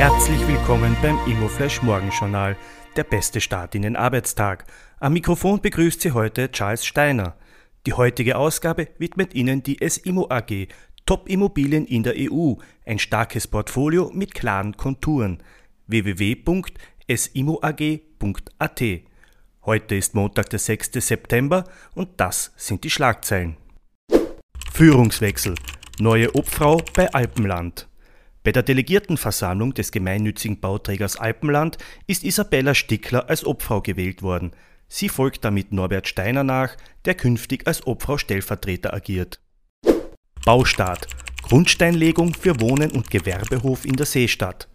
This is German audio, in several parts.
Herzlich willkommen beim Immoflash Morgenjournal, der beste Start in den Arbeitstag. Am Mikrofon begrüßt Sie heute Charles Steiner. Die heutige Ausgabe widmet Ihnen die SIMO AG, Top-Immobilien in der EU, ein starkes Portfolio mit klaren Konturen. www.simoag.at Heute ist Montag, der 6. September und das sind die Schlagzeilen. Führungswechsel. Neue Obfrau bei Alpenland. Bei der Delegiertenversammlung des gemeinnützigen Bauträgers Alpenland ist Isabella Stickler als Obfrau gewählt worden. Sie folgt damit Norbert Steiner nach, der künftig als Obfrau Stellvertreter agiert. Baustart. Grundsteinlegung für Wohnen und Gewerbehof in der Seestadt.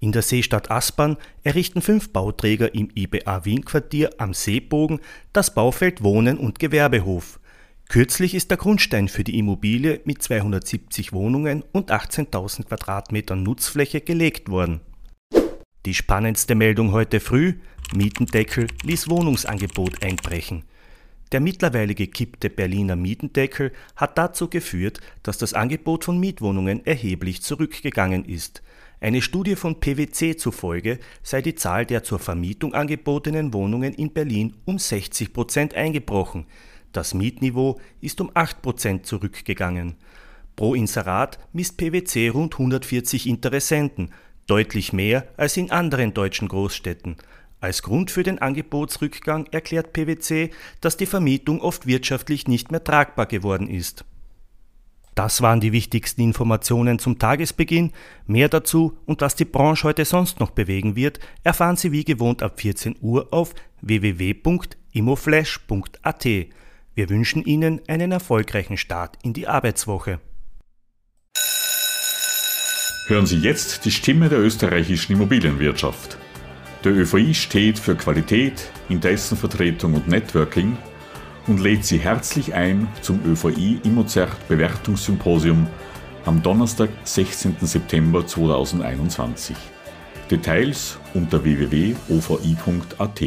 In der Seestadt Aspern errichten fünf Bauträger im IBA Wien Quartier am Seebogen das Baufeld Wohnen und Gewerbehof. Kürzlich ist der Grundstein für die Immobilie mit 270 Wohnungen und 18.000 Quadratmetern Nutzfläche gelegt worden. Die spannendste Meldung heute früh, Mietendeckel ließ Wohnungsangebot einbrechen. Der mittlerweile gekippte Berliner Mietendeckel hat dazu geführt, dass das Angebot von Mietwohnungen erheblich zurückgegangen ist. Eine Studie von PwC zufolge sei die Zahl der zur Vermietung angebotenen Wohnungen in Berlin um 60 Prozent eingebrochen. Das Mietniveau ist um 8 Prozent zurückgegangen. Pro Inserat misst PwC rund 140 Interessenten, deutlich mehr als in anderen deutschen Großstädten. Als Grund für den Angebotsrückgang erklärt PwC, dass die Vermietung oft wirtschaftlich nicht mehr tragbar geworden ist. Das waren die wichtigsten Informationen zum Tagesbeginn. Mehr dazu und was die Branche heute sonst noch bewegen wird, erfahren Sie wie gewohnt ab 14 Uhr auf www.imoflash.at. Wir wünschen Ihnen einen erfolgreichen Start in die Arbeitswoche. Hören Sie jetzt die Stimme der österreichischen Immobilienwirtschaft. Der ÖVI steht für Qualität, Interessenvertretung und Networking – und lädt Sie herzlich ein zum ÖVI Immozert Bewertungssymposium am Donnerstag, 16. September 2021. Details unter www.ovi.at.